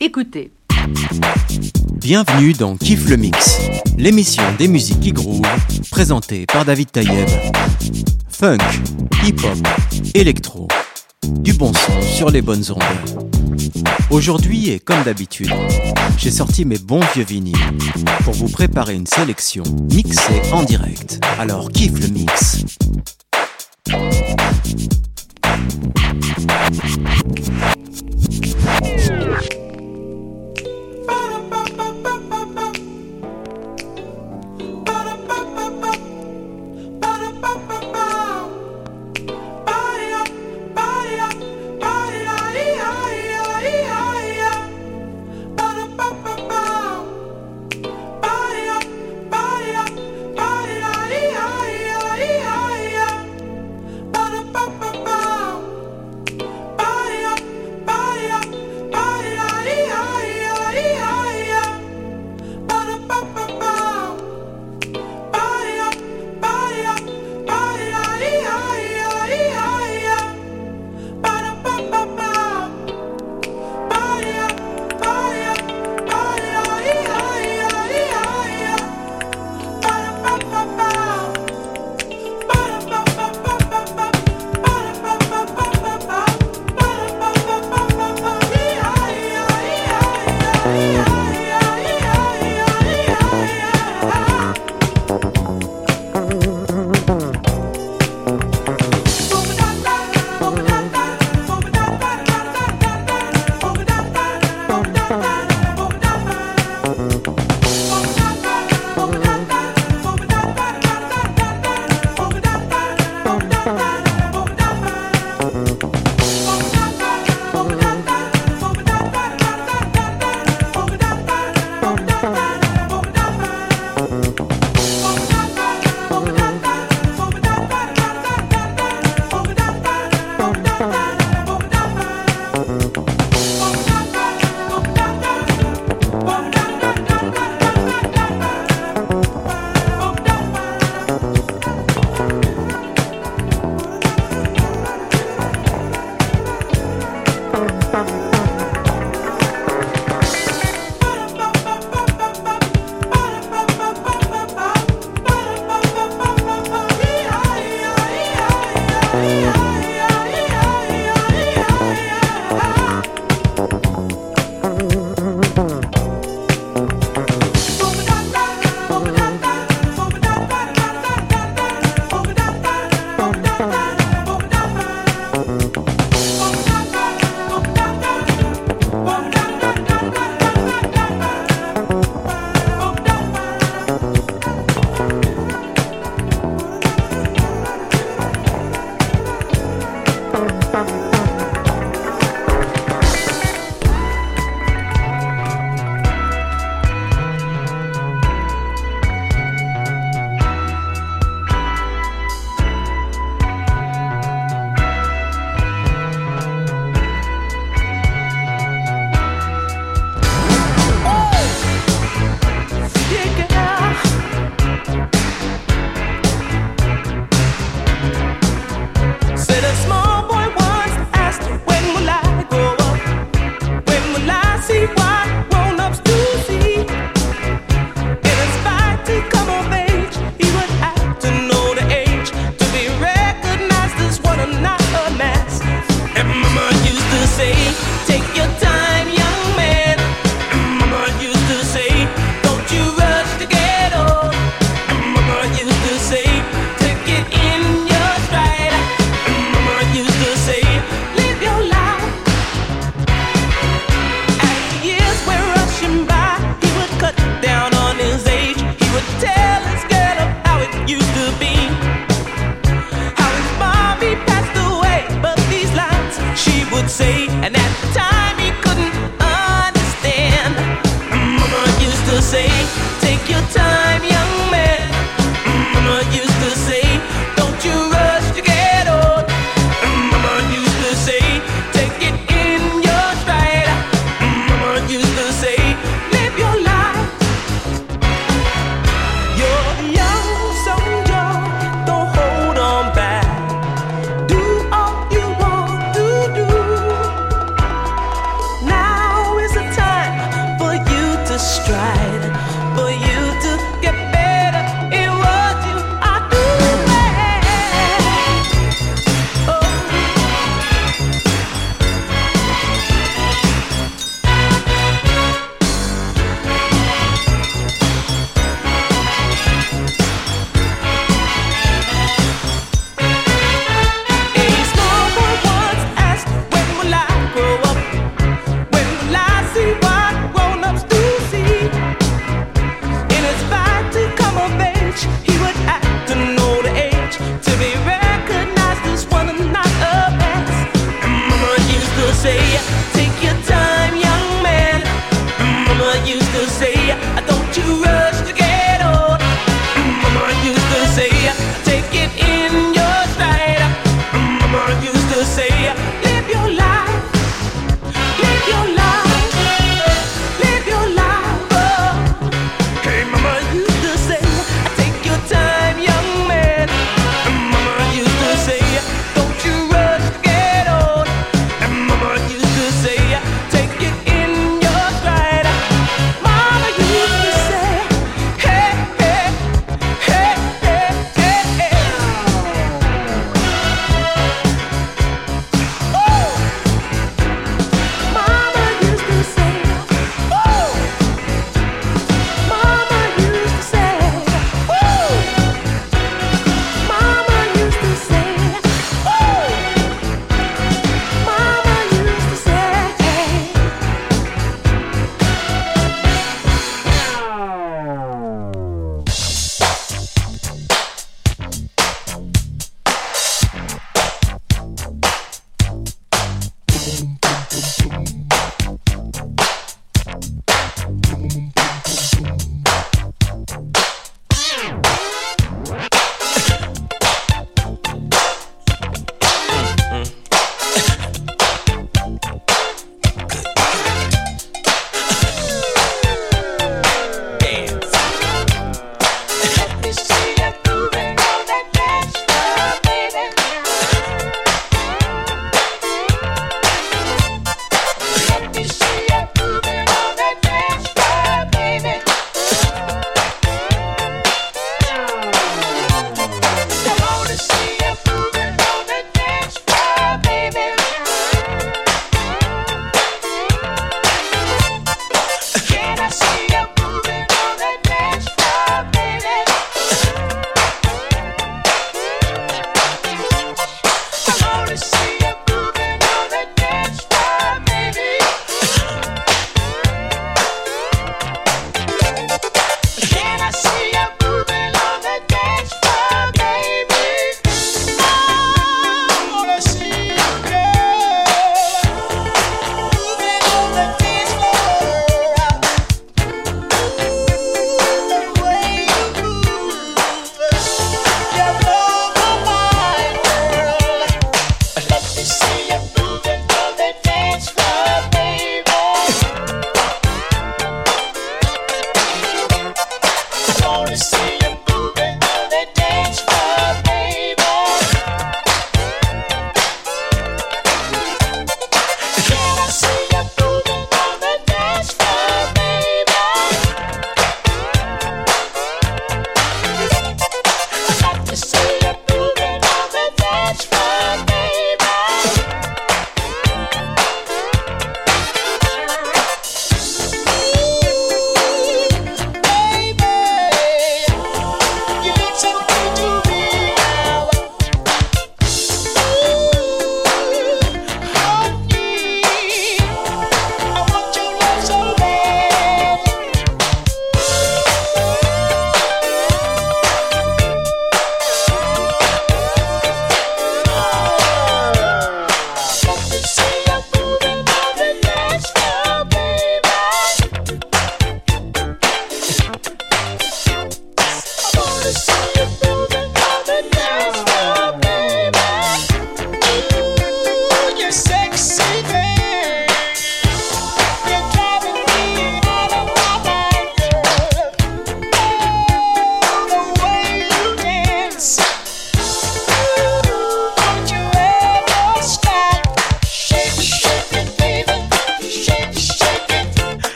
Écoutez. Bienvenue dans Kiff le Mix, l'émission des musiques qui groove, présentée par David Tayeb. Funk, hip-hop, électro, du bon son sur les bonnes ondes. Aujourd'hui, et comme d'habitude, j'ai sorti mes bons vieux vinyles pour vous préparer une sélection mixée en direct. Alors kiffe le mix. much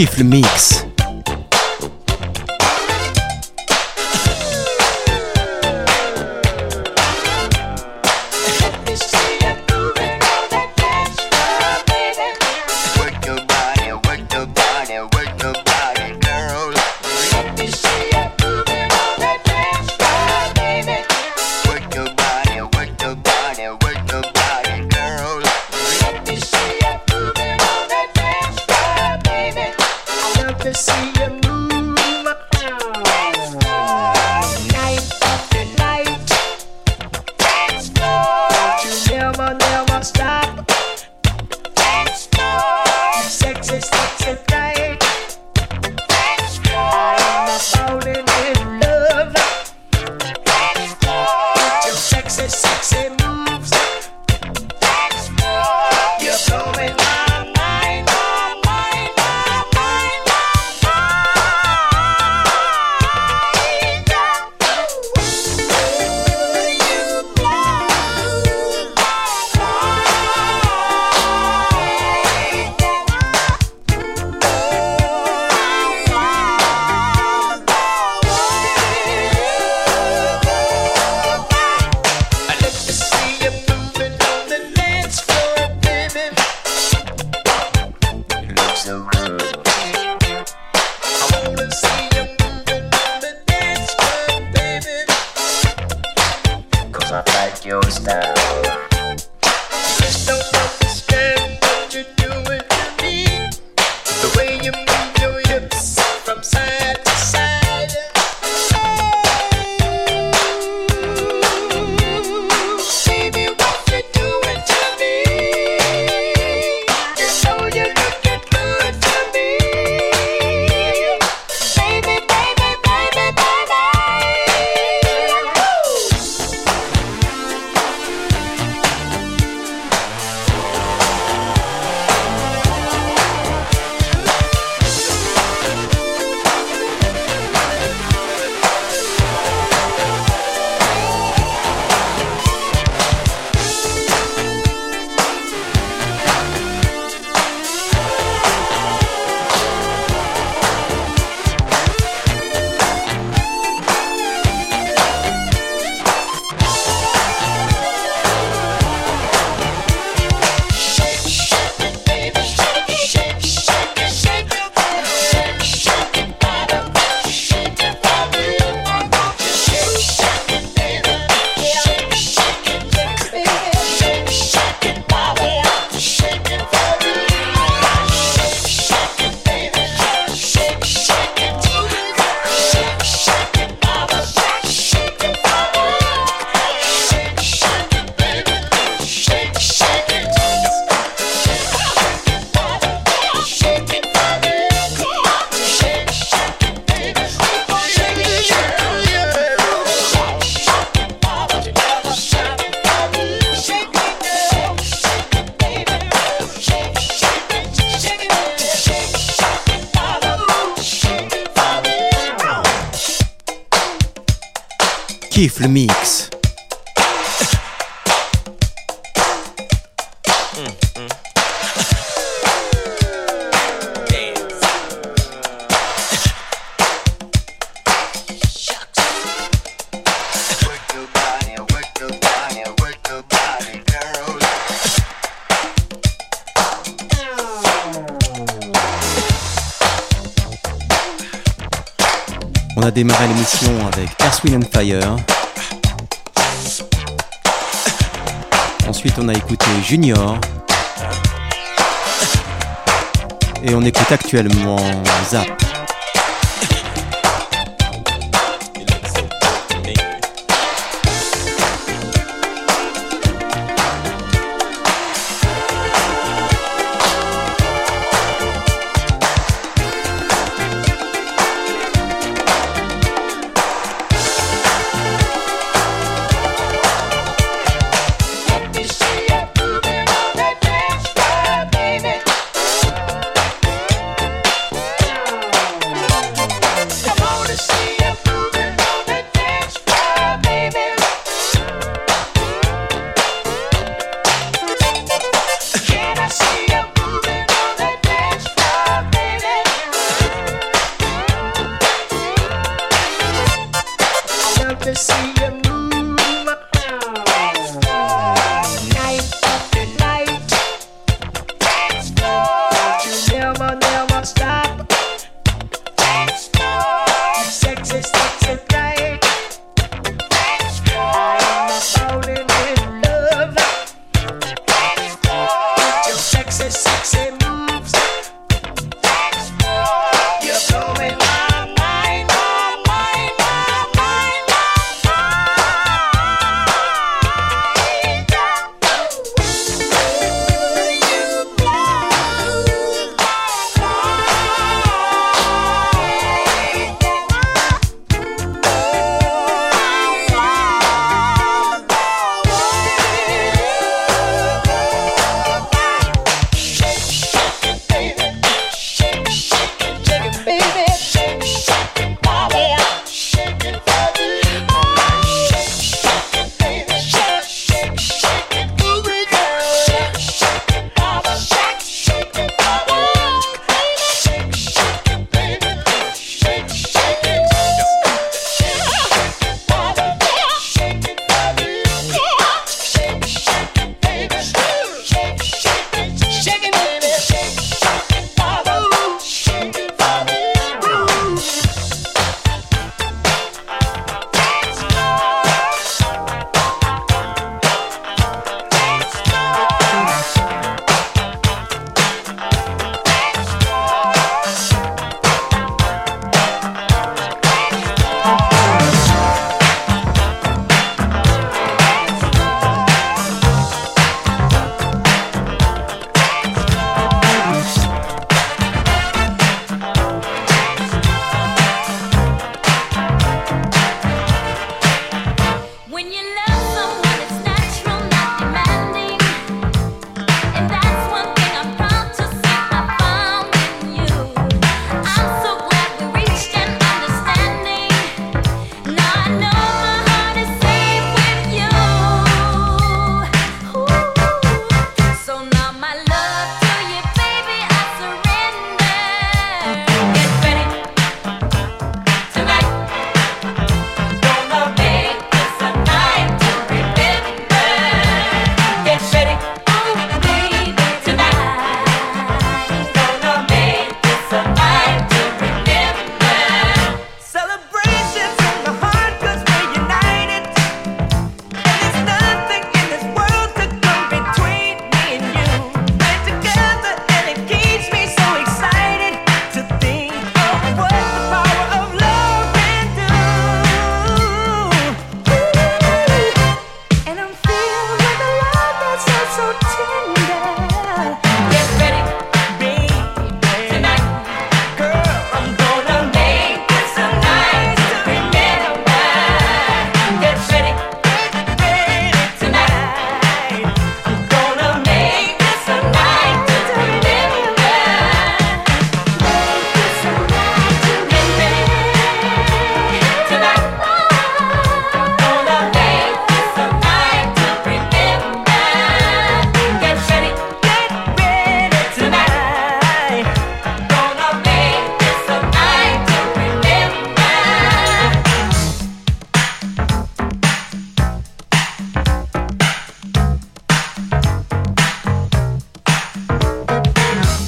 Kiffe le mix. to see you. Le mix. A démarré l'émission avec Earth, and Fire, Ensuite, on a écouté Junior. Et on écoute actuellement Zap.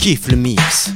kiffe le mix.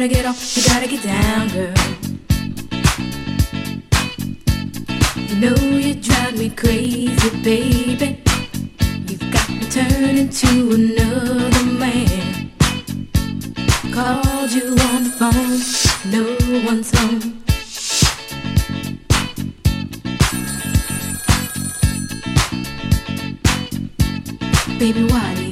gotta get off. you gotta get down, girl. You know you drive me crazy, baby. You've got me turning to another man. Called you on the phone, no one's home. Baby, why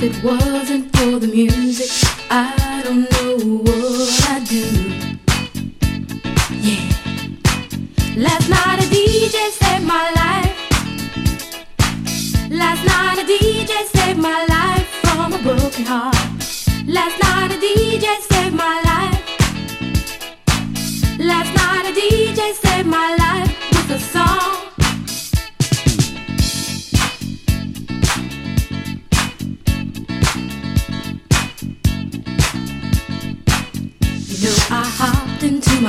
If it wasn't for the music, I don't know what I'd do. Yeah. Last night a DJ saved my life. Last night a DJ saved my life.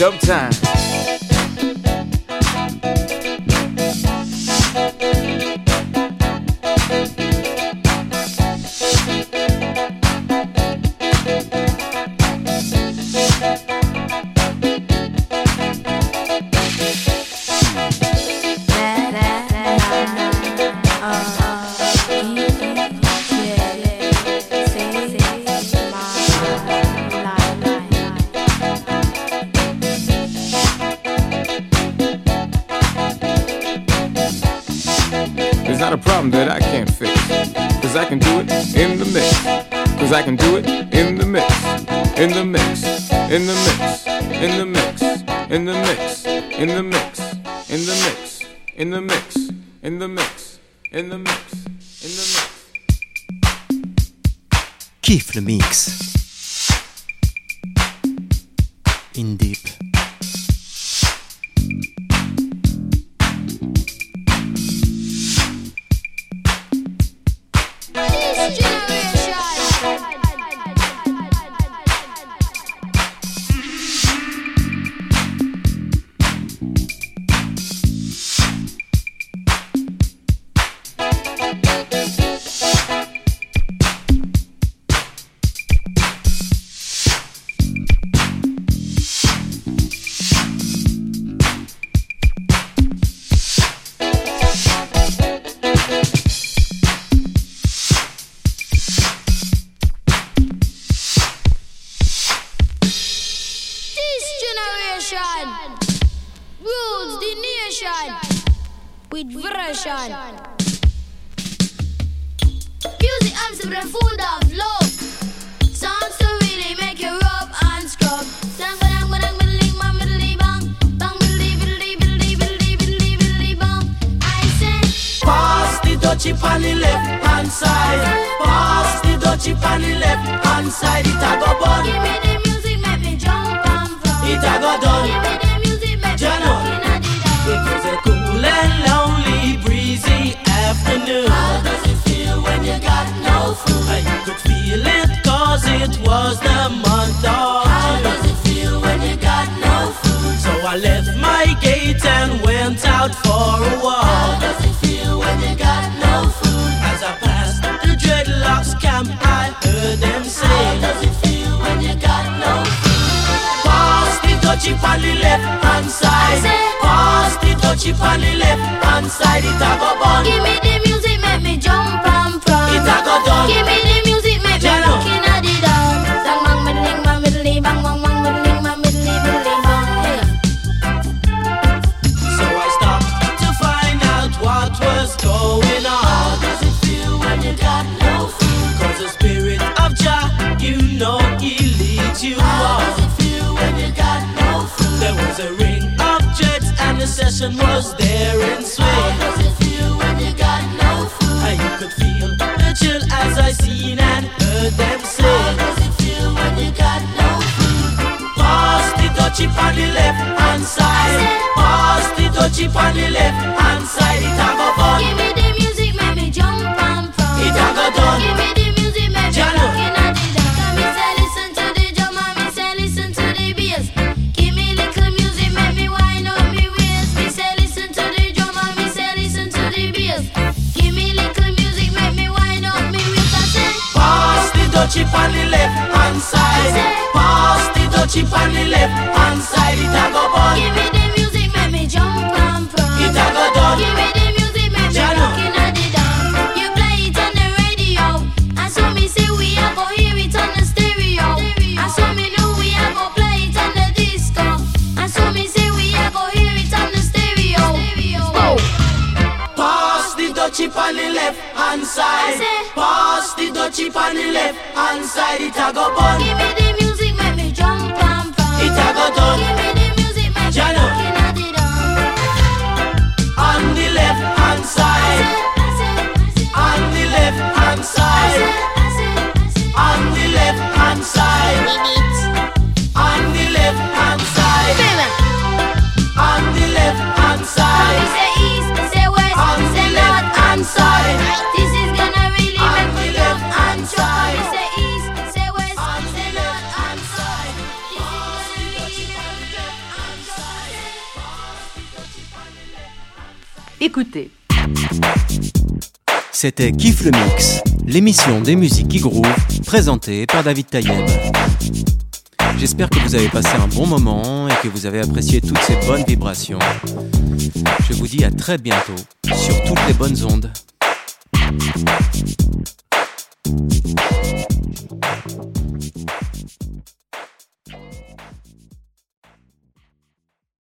dumb time. problem that I can't fix. Cause I can do it in the mix. Cause I can do it in the mix. In the mix. In the mix. In the mix. In the mix. In the mix. In the mix. In the mix. In the mix. In the mix. In the mix. Kiffe le mix. In deep. The nation with version. Music I'm full of love. Songs to really make you rub and scrub. Pass the dutchie on the left hand side. Pass the dutchie on the left hand side. It a go bun. give me the music, make me jump and from. It a go done. It was a cool and lonely, breezy afternoon. How does it feel when you got no food? I could feel it cause it was the month of How does it feel when you got no food? So I left my gate and went out for a walk. How does it feel when you got no food? As I passed the dreadlocks camp, I heard them dutchie on the left hand side. Pass the dutchie on the left hand side. It a go bun. Give me the music, make me jump and from. It a go done. Give me the music, was a ring of jets and the session was there in swing. How does it feel when you got no food? And you could feel the chill as I seen and heard them say. How does it feel when you got no food? Pass the dutchie on the left hand side. Pass the dutchie on the left hand side. It a go fun. Left hand side. It a go bun. Give me the music, make me jump and from. It a go done. Give me the music, make me looking at the dance. You play it on the radio, and so me say we a go hear it on the stereo. And so me know we a go play it on the disco. And so me say we a go hear it on the stereo. Go. Pass the dutchie on the left hand side. Pass the dutchie on the left hand side. It a go bun. Give me the C'était Kiff le Mix, l'émission des musiques qui groove, présentée par David Tayeb. J'espère que vous avez passé un bon moment et que vous avez apprécié toutes ces bonnes vibrations. Je vous dis à très bientôt sur toutes les bonnes ondes.